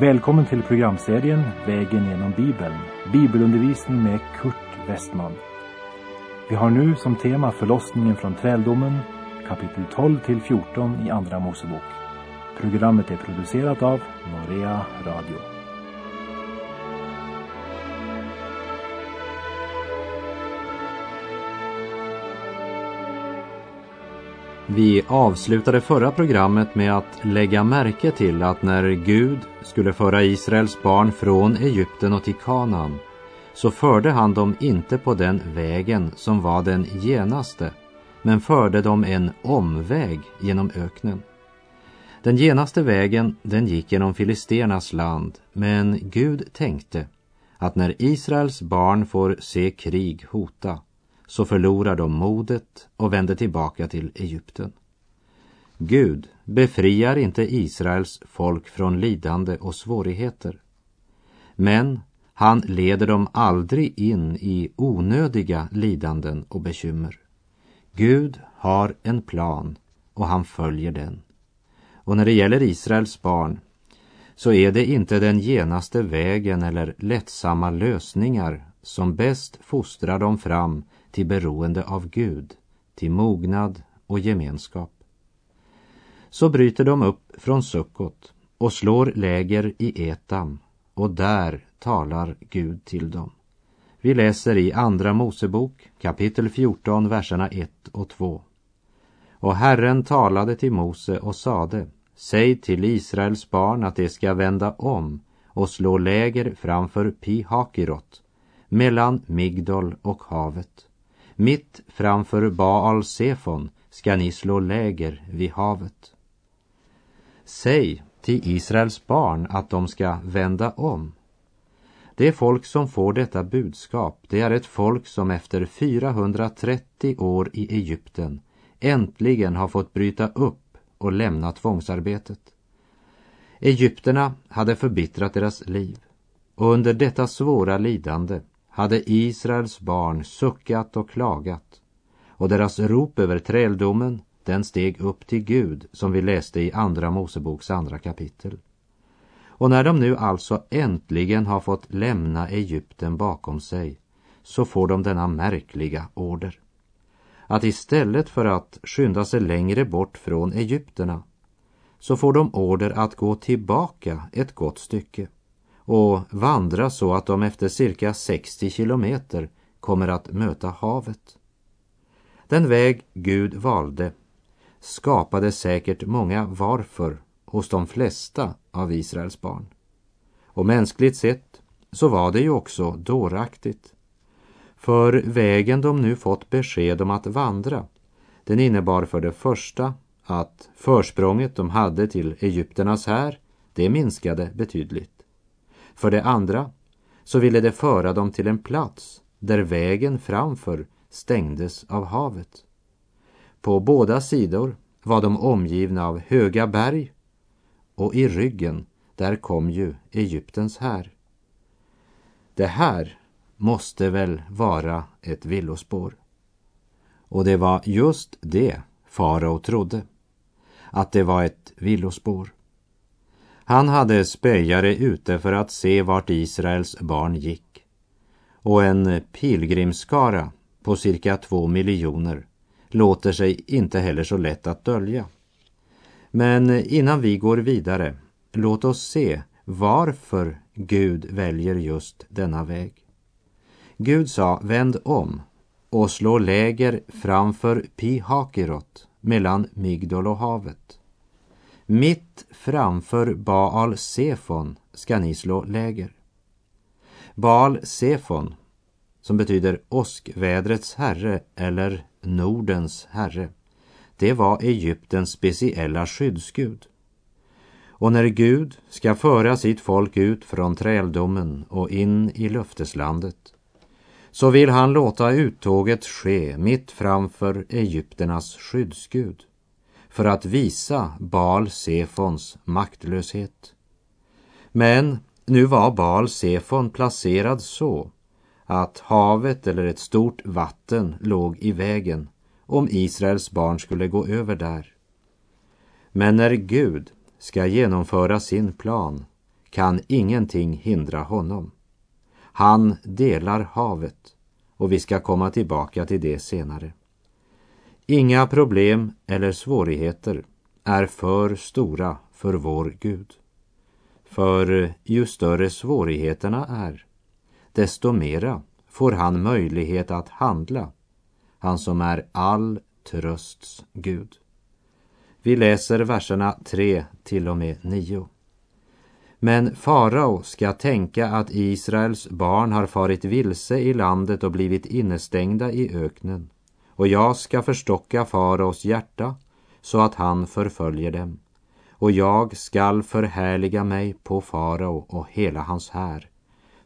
Välkommen till programserien Vägen genom Bibeln. Bibelundervisning med Kurt Westman. Vi har nu som tema förlossningen från träldomen, kapitel 12 till 14 i Andra Mosebok. Programmet är producerat av Norea Radio. Vi avslutade förra programmet med att lägga märke till att när Gud skulle föra Israels barn från Egypten och till Kanaan så förde han dem inte på den vägen som var den genaste men förde dem en omväg genom öknen. Den genaste vägen den gick genom filisternas land men Gud tänkte att när Israels barn får se krig hota så förlorar de modet och vänder tillbaka till Egypten. Gud befriar inte Israels folk från lidande och svårigheter. Men han leder dem aldrig in i onödiga lidanden och bekymmer. Gud har en plan och han följer den. Och när det gäller Israels barn så är det inte den genaste vägen eller lättsamma lösningar som bäst fostrar dem fram till beroende av Gud, till mognad och gemenskap. Så bryter de upp från Sukkot och slår läger i Etam och där talar Gud till dem. Vi läser i Andra Mosebok kapitel 14, verserna 1 och 2. Och Herren talade till Mose och sade, säg till Israels barn att de ska vända om och slå läger framför Pi-Hakirot, mellan Migdol och havet. Mitt framför Baal Sefon ska ni slå läger vid havet. Säg till Israels barn att de ska vända om. Det folk som får detta budskap, det är ett folk som efter 430 år i Egypten äntligen har fått bryta upp och lämna tvångsarbetet. Egypterna hade förbittrat deras liv och under detta svåra lidande hade Israels barn suckat och klagat och deras rop över träldomen den steg upp till Gud som vi läste i Andra Moseboks andra kapitel. Och när de nu alltså äntligen har fått lämna Egypten bakom sig så får de denna märkliga order. Att istället för att skynda sig längre bort från Egypterna så får de order att gå tillbaka ett gott stycke och vandra så att de efter cirka 60 kilometer kommer att möta havet. Den väg Gud valde skapade säkert många varför hos de flesta av Israels barn. Och mänskligt sett så var det ju också dåraktigt. För vägen de nu fått besked om att vandra, den innebar för det första att försprånget de hade till Egypternas här, det minskade betydligt. För det andra så ville det föra dem till en plats där vägen framför stängdes av havet. På båda sidor var de omgivna av höga berg och i ryggen där kom ju Egyptens här. Det här måste väl vara ett villospår. Och det var just det farao trodde, att det var ett villospår. Han hade spejare ute för att se vart Israels barn gick. Och en pilgrimskara på cirka två miljoner låter sig inte heller så lätt att dölja. Men innan vi går vidare, låt oss se varför Gud väljer just denna väg. Gud sa, vänd om och slå läger framför Pihakirot mellan Migdol och havet. Mitt framför Baal Sefon ska ni slå läger. Baal Sefon, som betyder åskvädrets herre eller Nordens herre, det var Egyptens speciella skyddsgud. Och när Gud ska föra sitt folk ut från träldomen och in i löfteslandet så vill han låta uttåget ske mitt framför Egypternas skyddsgud för att visa Baal Sefons maktlöshet. Men nu var Baal Sefon placerad så att havet eller ett stort vatten låg i vägen om Israels barn skulle gå över där. Men när Gud ska genomföra sin plan kan ingenting hindra honom. Han delar havet och vi ska komma tillbaka till det senare. Inga problem eller svårigheter är för stora för vår Gud. För ju större svårigheterna är, desto mera får han möjlighet att handla, han som är all trösts Gud. Vi läser verserna 3 till och med 9. Men farao ska tänka att Israels barn har farit vilse i landet och blivit innestängda i öknen. Och jag ska förstocka faraos hjärta så att han förföljer dem. Och jag skall förhärliga mig på farao och hela hans här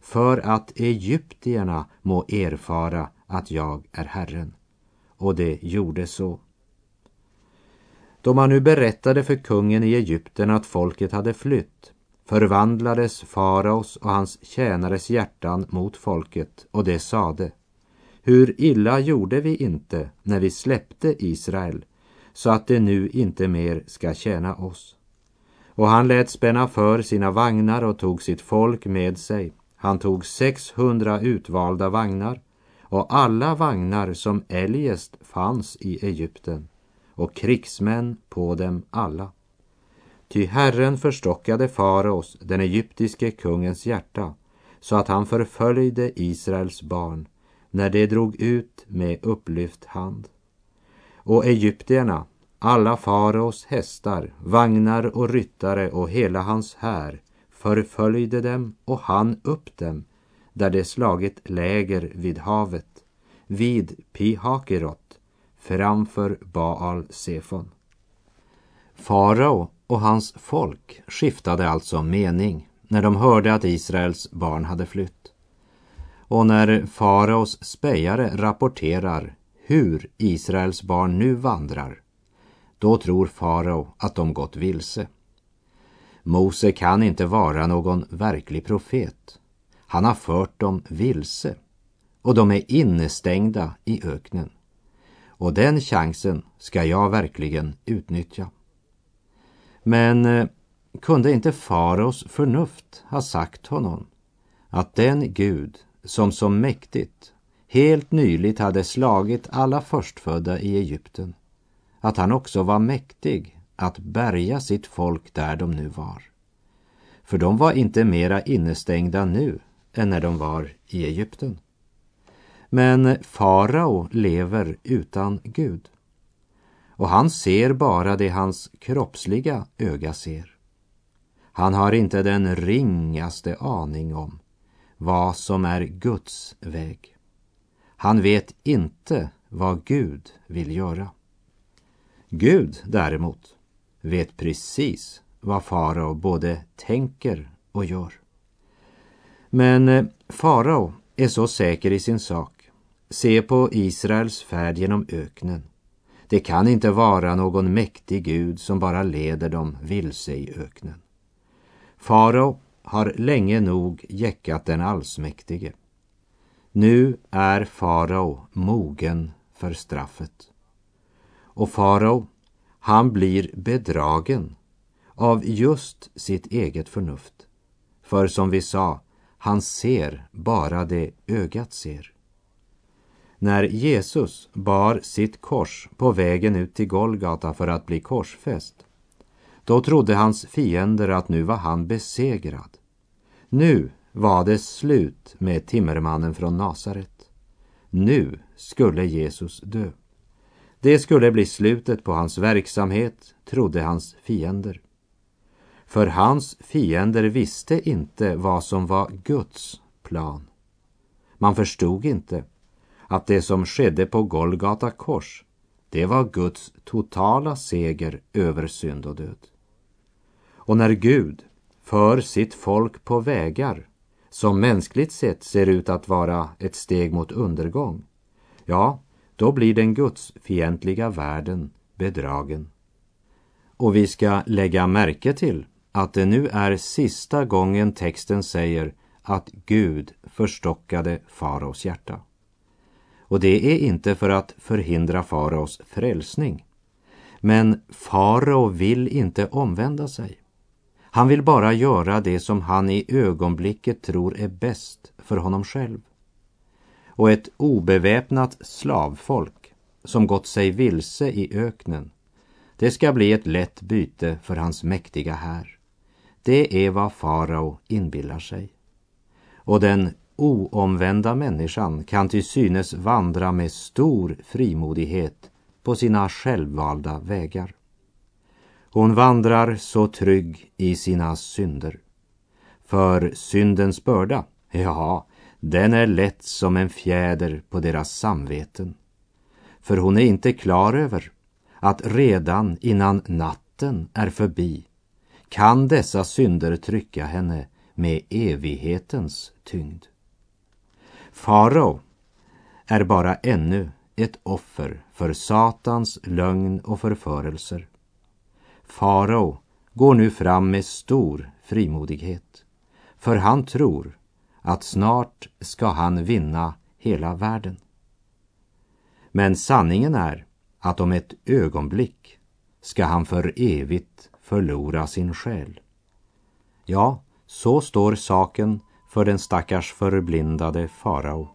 för att egyptierna må erfara att jag är Herren. Och det gjorde så. Då man nu berättade för kungen i Egypten att folket hade flytt förvandlades faraos och hans tjänares hjärtan mot folket och det sade hur illa gjorde vi inte när vi släppte Israel så att det nu inte mer ska tjäna oss. Och han lät spänna för sina vagnar och tog sitt folk med sig. Han tog 600 utvalda vagnar och alla vagnar som eljest fanns i Egypten och krigsmän på dem alla. Ty Herren förstockade faraos, den egyptiske kungens hjärta, så att han förföljde Israels barn när de drog ut med upplyft hand. Och egyptierna, alla faraos hästar, vagnar och ryttare och hela hans här förföljde dem och han upp dem där de slagit läger vid havet, vid Pihakerot, framför Baal Sefon. Farao och hans folk skiftade alltså mening när de hörde att Israels barn hade flytt. Och när faraos spejare rapporterar hur Israels barn nu vandrar, då tror farao att de gått vilse. Mose kan inte vara någon verklig profet. Han har fört dem vilse och de är innestängda i öknen. Och den chansen ska jag verkligen utnyttja. Men eh, kunde inte faraos förnuft ha sagt honom att den Gud som så mäktigt helt nyligt hade slagit alla förstfödda i Egypten, att han också var mäktig att bärga sitt folk där de nu var. För de var inte mera innestängda nu än när de var i Egypten. Men farao lever utan Gud. Och han ser bara det hans kroppsliga öga ser. Han har inte den ringaste aning om vad som är Guds väg. Han vet inte vad Gud vill göra. Gud däremot vet precis vad farao både tänker och gör. Men eh, farao är så säker i sin sak. Se på Israels färd genom öknen. Det kan inte vara någon mäktig Gud som bara leder dem vilse i öknen. Farao har länge nog jäckat den allsmäktige. Nu är farao mogen för straffet. Och farao, han blir bedragen av just sitt eget förnuft. För som vi sa, han ser bara det ögat ser. När Jesus bar sitt kors på vägen ut till Golgata för att bli korsfäst, då trodde hans fiender att nu var han besegrad. Nu var det slut med timmermannen från Nasaret. Nu skulle Jesus dö. Det skulle bli slutet på hans verksamhet, trodde hans fiender. För hans fiender visste inte vad som var Guds plan. Man förstod inte att det som skedde på Golgata kors, det var Guds totala seger över synd och död. Och när Gud för sitt folk på vägar som mänskligt sett ser ut att vara ett steg mot undergång, ja, då blir den gudsfientliga världen bedragen. Och vi ska lägga märke till att det nu är sista gången texten säger att Gud förstockade faraos hjärta. Och det är inte för att förhindra faraos frälsning. Men farao vill inte omvända sig. Han vill bara göra det som han i ögonblicket tror är bäst för honom själv. Och ett obeväpnat slavfolk som gått sig vilse i öknen, det ska bli ett lätt byte för hans mäktiga här. Det är vad farao inbillar sig. Och den oomvända människan kan till synes vandra med stor frimodighet på sina självvalda vägar. Hon vandrar så trygg i sina synder. För syndens börda, ja, den är lätt som en fjäder på deras samveten. För hon är inte klar över att redan innan natten är förbi kan dessa synder trycka henne med evighetens tyngd. Farao är bara ännu ett offer för Satans lögn och förförelser. Farao går nu fram med stor frimodighet, för han tror att snart ska han vinna hela världen. Men sanningen är att om ett ögonblick ska han för evigt förlora sin själ. Ja, så står saken för den stackars förblindade farao.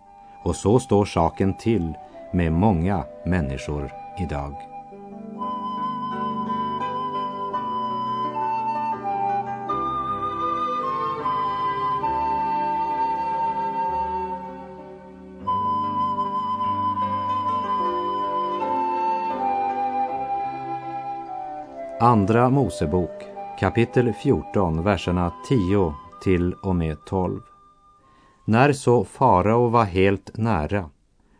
Och så står saken till med många människor idag. Andra Mosebok kapitel 14, verserna 10 till och med 12. När så farao var helt nära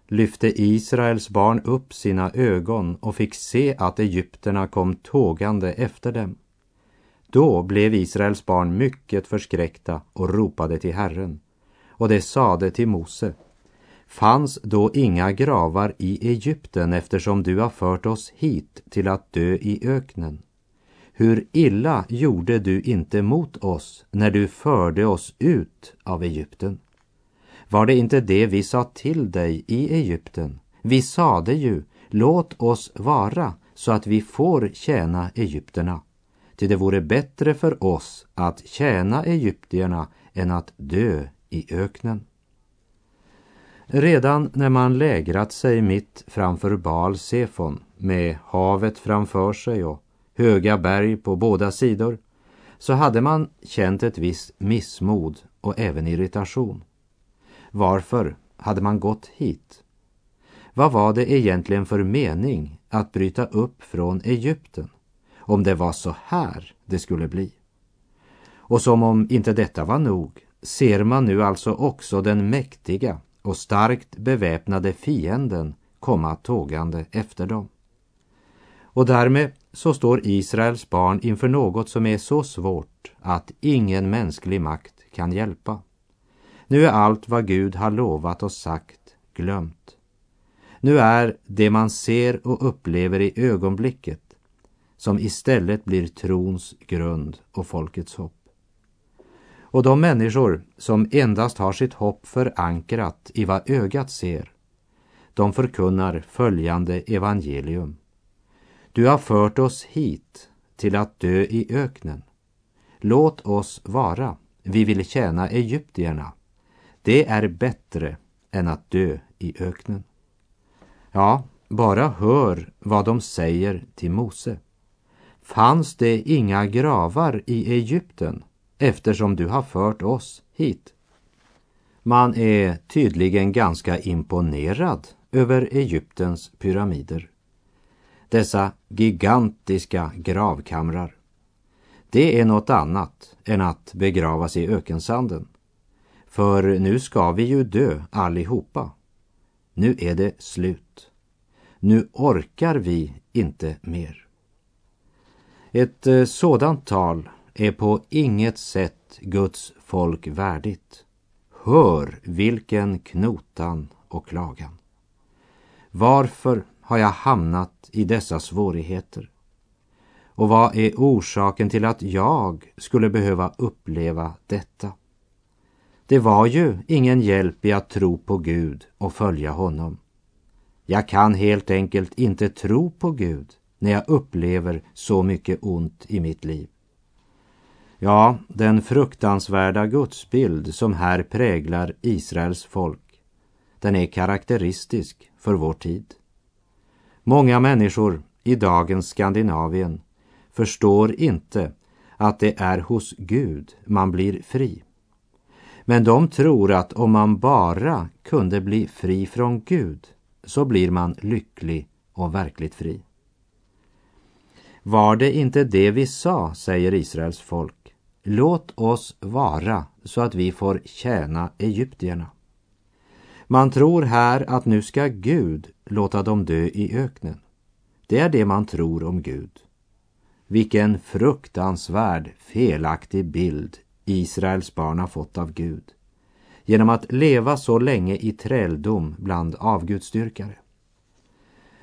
lyfte Israels barn upp sina ögon och fick se att egyptierna kom tågande efter dem. Då blev Israels barn mycket förskräckta och ropade till Herren. Och det sade till Mose, fanns då inga gravar i Egypten eftersom du har fört oss hit till att dö i öknen? Hur illa gjorde du inte mot oss när du förde oss ut av Egypten? Var det inte det vi sa till dig i Egypten? Vi sade ju, låt oss vara så att vi får tjäna egyptierna. Ty det vore bättre för oss att tjäna egyptierna än att dö i öknen. Redan när man lägrat sig mitt framför Baal Sefon med havet framför sig och höga berg på båda sidor, så hade man känt ett visst missmod och även irritation. Varför hade man gått hit? Vad var det egentligen för mening att bryta upp från Egypten, om det var så här det skulle bli? Och som om inte detta var nog ser man nu alltså också den mäktiga och starkt beväpnade fienden komma tågande efter dem. Och därmed så står Israels barn inför något som är så svårt att ingen mänsklig makt kan hjälpa. Nu är allt vad Gud har lovat och sagt glömt. Nu är det man ser och upplever i ögonblicket som istället blir trons grund och folkets hopp. Och de människor som endast har sitt hopp förankrat i vad ögat ser, de förkunnar följande evangelium. Du har fört oss hit till att dö i öknen. Låt oss vara, vi vill tjäna egyptierna. Det är bättre än att dö i öknen. Ja, bara hör vad de säger till Mose. Fanns det inga gravar i Egypten eftersom du har fört oss hit? Man är tydligen ganska imponerad över Egyptens pyramider dessa gigantiska gravkamrar. Det är något annat än att begravas i ökensanden. För nu ska vi ju dö allihopa. Nu är det slut. Nu orkar vi inte mer. Ett eh, sådant tal är på inget sätt Guds folk värdigt. Hör vilken knotan och klagan. Varför har jag hamnat i dessa svårigheter? Och vad är orsaken till att jag skulle behöva uppleva detta? Det var ju ingen hjälp i att tro på Gud och följa honom. Jag kan helt enkelt inte tro på Gud när jag upplever så mycket ont i mitt liv. Ja, den fruktansvärda gudsbild som här präglar Israels folk, den är karaktäristisk för vår tid. Många människor i dagens Skandinavien förstår inte att det är hos Gud man blir fri. Men de tror att om man bara kunde bli fri från Gud så blir man lycklig och verkligt fri. Var det inte det vi sa, säger Israels folk. Låt oss vara så att vi får tjäna egyptierna. Man tror här att nu ska Gud låta dem dö i öknen. Det är det man tror om Gud. Vilken fruktansvärd felaktig bild Israels barn har fått av Gud genom att leva så länge i träldom bland avgudstyrkare.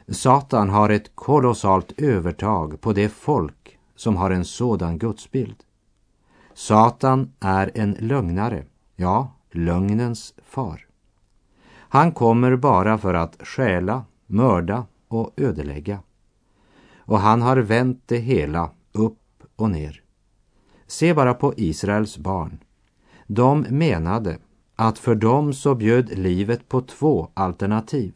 Satan har ett kolossalt övertag på det folk som har en sådan gudsbild. Satan är en lögnare, ja, lögnens far. Han kommer bara för att stjäla, mörda och ödelägga. Och han har vänt det hela upp och ner. Se bara på Israels barn. De menade att för dem så bjöd livet på två alternativ.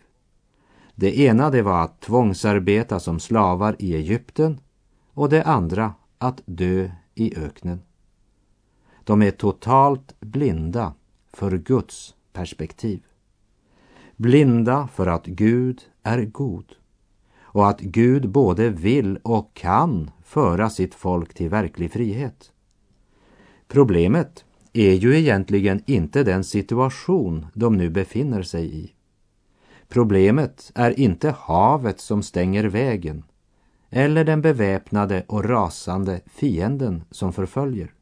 Det ena det var att tvångsarbeta som slavar i Egypten och det andra att dö i öknen. De är totalt blinda för Guds perspektiv. Blinda för att Gud är god och att Gud både vill och kan föra sitt folk till verklig frihet. Problemet är ju egentligen inte den situation de nu befinner sig i. Problemet är inte havet som stänger vägen eller den beväpnade och rasande fienden som förföljer.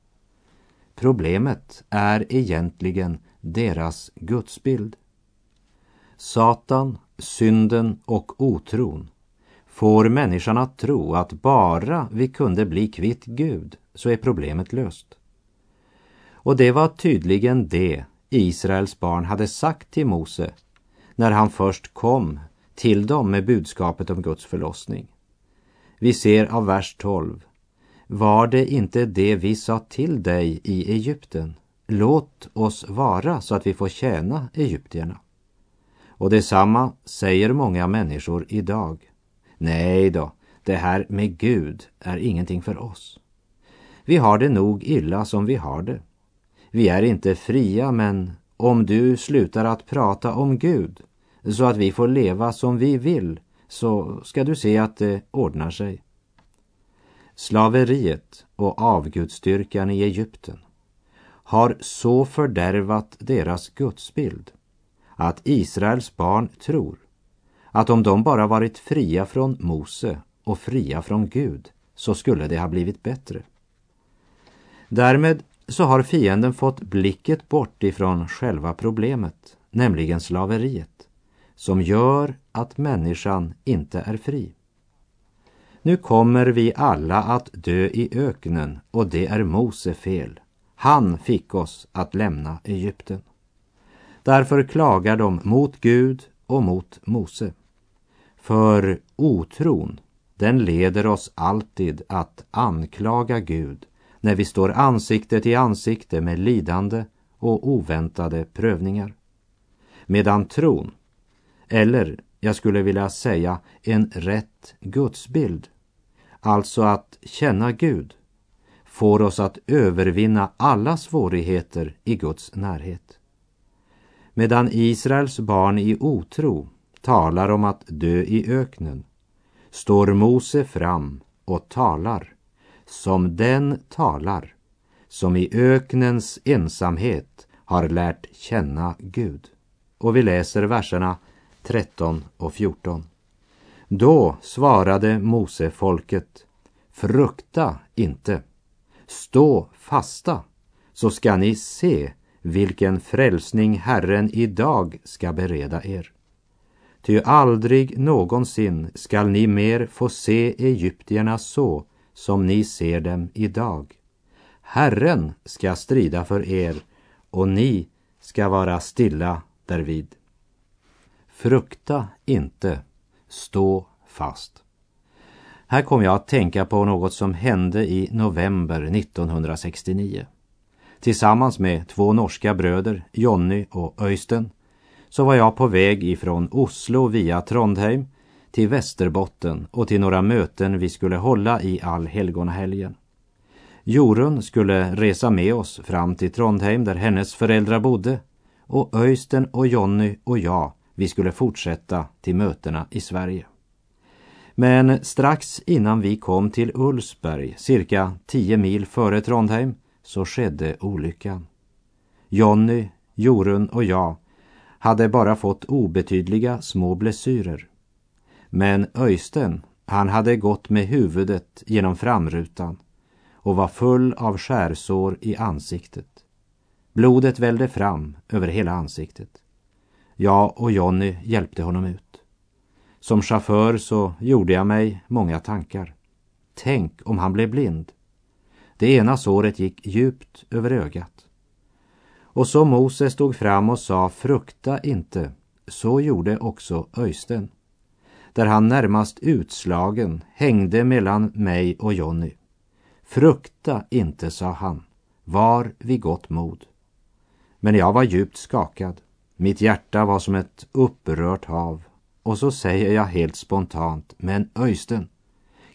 Problemet är egentligen deras gudsbild. Satan, synden och otron får människan att tro att bara vi kunde bli kvitt Gud så är problemet löst. Och det var tydligen det Israels barn hade sagt till Mose när han först kom till dem med budskapet om Guds förlossning. Vi ser av vers 12. Var det inte det vi sa till dig i Egypten? Låt oss vara så att vi får tjäna egyptierna. Och detsamma säger många människor idag. Nej då, det här med Gud är ingenting för oss. Vi har det nog illa som vi har det. Vi är inte fria, men om du slutar att prata om Gud så att vi får leva som vi vill så ska du se att det ordnar sig. Slaveriet och avgudstyrkan i Egypten har så fördärvat deras gudsbild att Israels barn tror att om de bara varit fria från Mose och fria från Gud så skulle det ha blivit bättre. Därmed så har fienden fått blicket bort ifrån själva problemet, nämligen slaveriet, som gör att människan inte är fri. Nu kommer vi alla att dö i öknen och det är Mose fel. Han fick oss att lämna Egypten. Därför klagar de mot Gud och mot Mose. För otron, den leder oss alltid att anklaga Gud när vi står ansikte till ansikte med lidande och oväntade prövningar. Medan tron, eller jag skulle vilja säga en rätt gudsbild, alltså att känna Gud, får oss att övervinna alla svårigheter i Guds närhet. Medan Israels barn i otro talar om att dö i öknen står Mose fram och talar som den talar som i öknens ensamhet har lärt känna Gud. Och vi läser verserna 13 och 14. Då svarade Mose folket, frukta inte, stå fasta, så ska ni se vilken frälsning Herren idag ska bereda er. Ty aldrig någonsin skall ni mer få se egyptierna så som ni ser dem idag. Herren ska strida för er och ni ska vara stilla därvid. Frukta inte, stå fast. Här kom jag att tänka på något som hände i november 1969. Tillsammans med två norska bröder, Jonny och Öysten, så var jag på väg ifrån Oslo via Trondheim till Västerbotten och till några möten vi skulle hålla i allhelgonahelgen. Jorun skulle resa med oss fram till Trondheim där hennes föräldrar bodde och Öysten och Jonny och jag, vi skulle fortsätta till mötena i Sverige. Men strax innan vi kom till Ulsberg, cirka tio mil före Trondheim, så skedde olyckan. Jonny, Jorun och jag hade bara fått obetydliga små blessyrer. Men Öysten, han hade gått med huvudet genom framrutan och var full av skärsår i ansiktet. Blodet vällde fram över hela ansiktet. Jag och Jonny hjälpte honom ut. Som chaufför så gjorde jag mig många tankar. Tänk om han blev blind. Det ena såret gick djupt över ögat. Och så Mose stod fram och sa frukta inte, så gjorde också Öysten. Där han närmast utslagen hängde mellan mig och Jonny. Frukta inte, sa han, var vid gott mod. Men jag var djupt skakad. Mitt hjärta var som ett upprört hav. Och så säger jag helt spontant, men Öysten,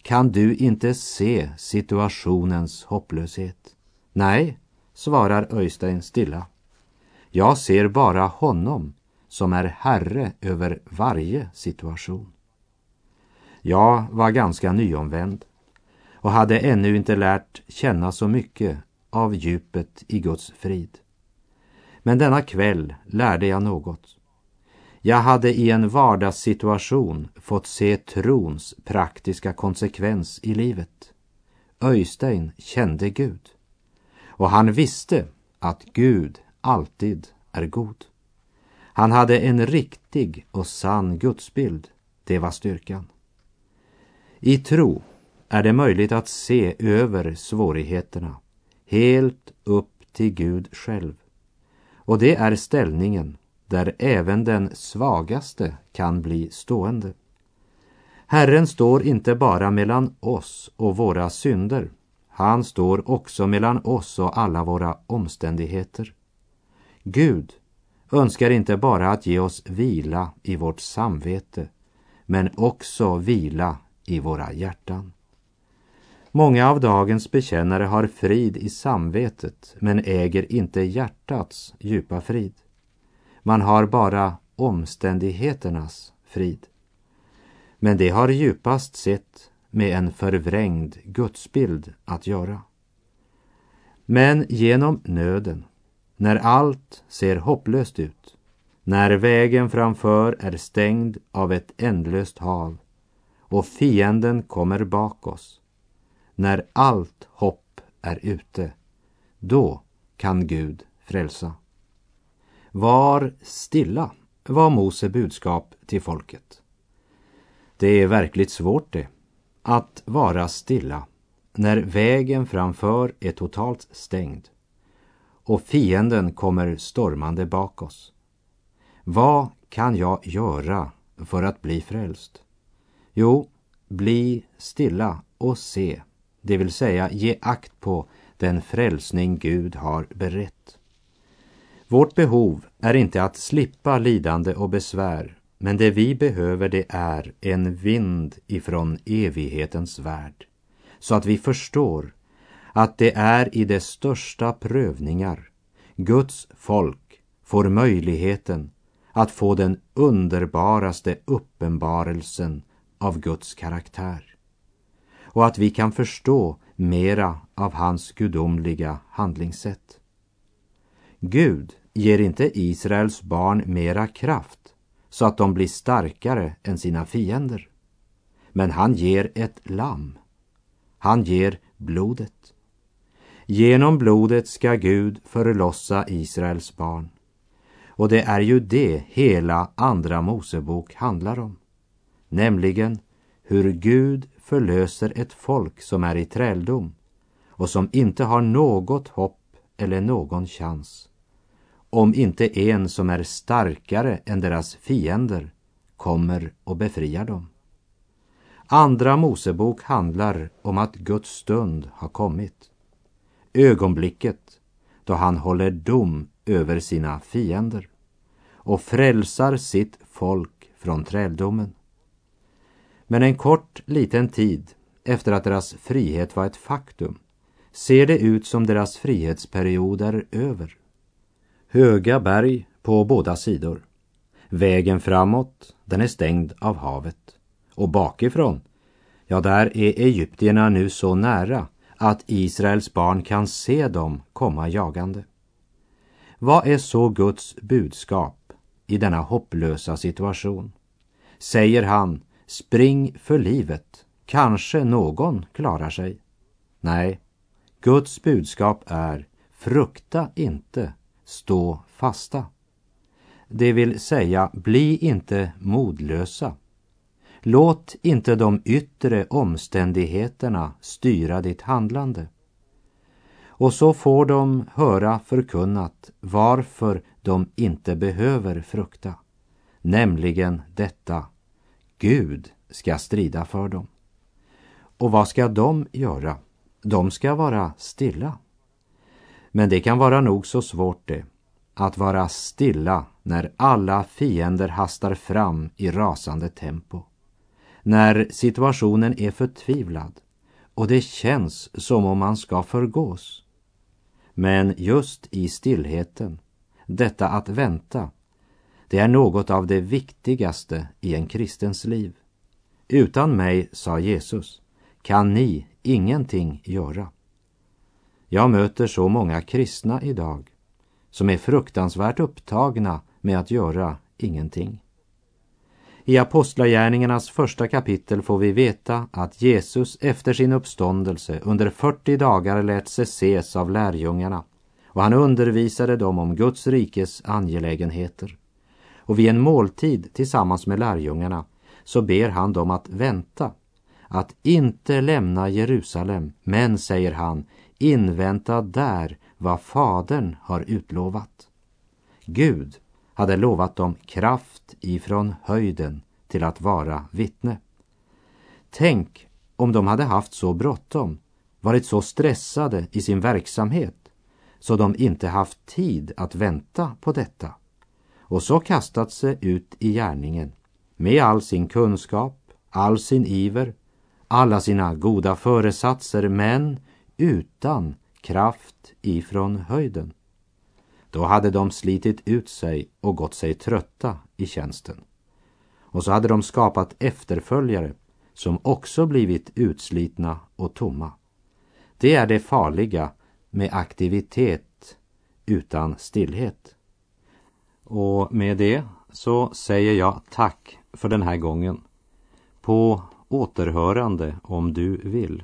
kan du inte se situationens hopplöshet? Nej, svarar Öystein stilla. Jag ser bara honom som är herre över varje situation. Jag var ganska nyomvänd och hade ännu inte lärt känna så mycket av djupet i Guds frid. Men denna kväll lärde jag något. Jag hade i en vardagssituation fått se trons praktiska konsekvens i livet. Öystein kände Gud. Och han visste att Gud alltid är god. Han hade en riktig och sann gudsbild. Det var styrkan. I tro är det möjligt att se över svårigheterna helt upp till Gud själv. Och det är ställningen där även den svagaste kan bli stående. Herren står inte bara mellan oss och våra synder. Han står också mellan oss och alla våra omständigheter. Gud önskar inte bara att ge oss vila i vårt samvete, men också vila i våra hjärtan. Många av dagens bekännare har frid i samvetet men äger inte hjärtats djupa frid. Man har bara omständigheternas frid. Men det har djupast sett med en förvrängd gudsbild att göra. Men genom nöden, när allt ser hopplöst ut, när vägen framför är stängd av ett ändlöst hav och fienden kommer bak oss, när allt hopp är ute, då kan Gud frälsa. Var stilla, var Mose budskap till folket. Det är verkligt svårt det, att vara stilla när vägen framför är totalt stängd och fienden kommer stormande bak oss. Vad kan jag göra för att bli frälst? Jo, bli stilla och se, det vill säga ge akt på den frälsning Gud har berett. Vårt behov är inte att slippa lidande och besvär, men det vi behöver det är en vind ifrån evighetens värld, så att vi förstår att det är i de största prövningar Guds folk får möjligheten att få den underbaraste uppenbarelsen av Guds karaktär och att vi kan förstå mera av hans gudomliga handlingssätt. Gud ger inte Israels barn mera kraft så att de blir starkare än sina fiender. Men han ger ett lamm. Han ger blodet. Genom blodet ska Gud förlossa Israels barn. Och det är ju det hela Andra Mosebok handlar om. Nämligen hur Gud förlöser ett folk som är i träldom och som inte har något hopp eller någon chans om inte en som är starkare än deras fiender kommer och befriar dem. Andra Mosebok handlar om att Guds stund har kommit. Ögonblicket då han håller dom över sina fiender och frälsar sitt folk från träldomen. Men en kort liten tid efter att deras frihet var ett faktum ser det ut som deras frihetsperiod är över. Höga berg på båda sidor. Vägen framåt, den är stängd av havet. Och bakifrån, ja, där är egyptierna nu så nära att Israels barn kan se dem komma jagande. Vad är så Guds budskap i denna hopplösa situation? Säger han, spring för livet, kanske någon klarar sig? Nej, Guds budskap är, frukta inte, stå fasta. Det vill säga, bli inte modlösa. Låt inte de yttre omständigheterna styra ditt handlande. Och så får de höra förkunnat varför de inte behöver frukta. Nämligen detta. Gud ska strida för dem. Och vad ska de göra? De ska vara stilla. Men det kan vara nog så svårt det, att vara stilla när alla fiender hastar fram i rasande tempo. När situationen är förtvivlad och det känns som om man ska förgås. Men just i stillheten, detta att vänta, det är något av det viktigaste i en kristens liv. Utan mig, sa Jesus, kan ni ingenting göra. Jag möter så många kristna idag som är fruktansvärt upptagna med att göra ingenting. I Apostlagärningarnas första kapitel får vi veta att Jesus efter sin uppståndelse under 40 dagar lät sig ses av lärjungarna och han undervisade dem om Guds rikes angelägenheter. Och vid en måltid tillsammans med lärjungarna så ber han dem att vänta, att inte lämna Jerusalem, men, säger han, invänta där vad Fadern har utlovat. Gud hade lovat dem kraft ifrån höjden till att vara vittne. Tänk om de hade haft så bråttom, varit så stressade i sin verksamhet så de inte haft tid att vänta på detta och så kastat sig ut i gärningen med all sin kunskap, all sin iver, alla sina goda föresatser men utan kraft ifrån höjden. Då hade de slitit ut sig och gått sig trötta i tjänsten. Och så hade de skapat efterföljare som också blivit utslitna och tomma. Det är det farliga med aktivitet utan stillhet. Och med det så säger jag tack för den här gången. På återhörande om du vill.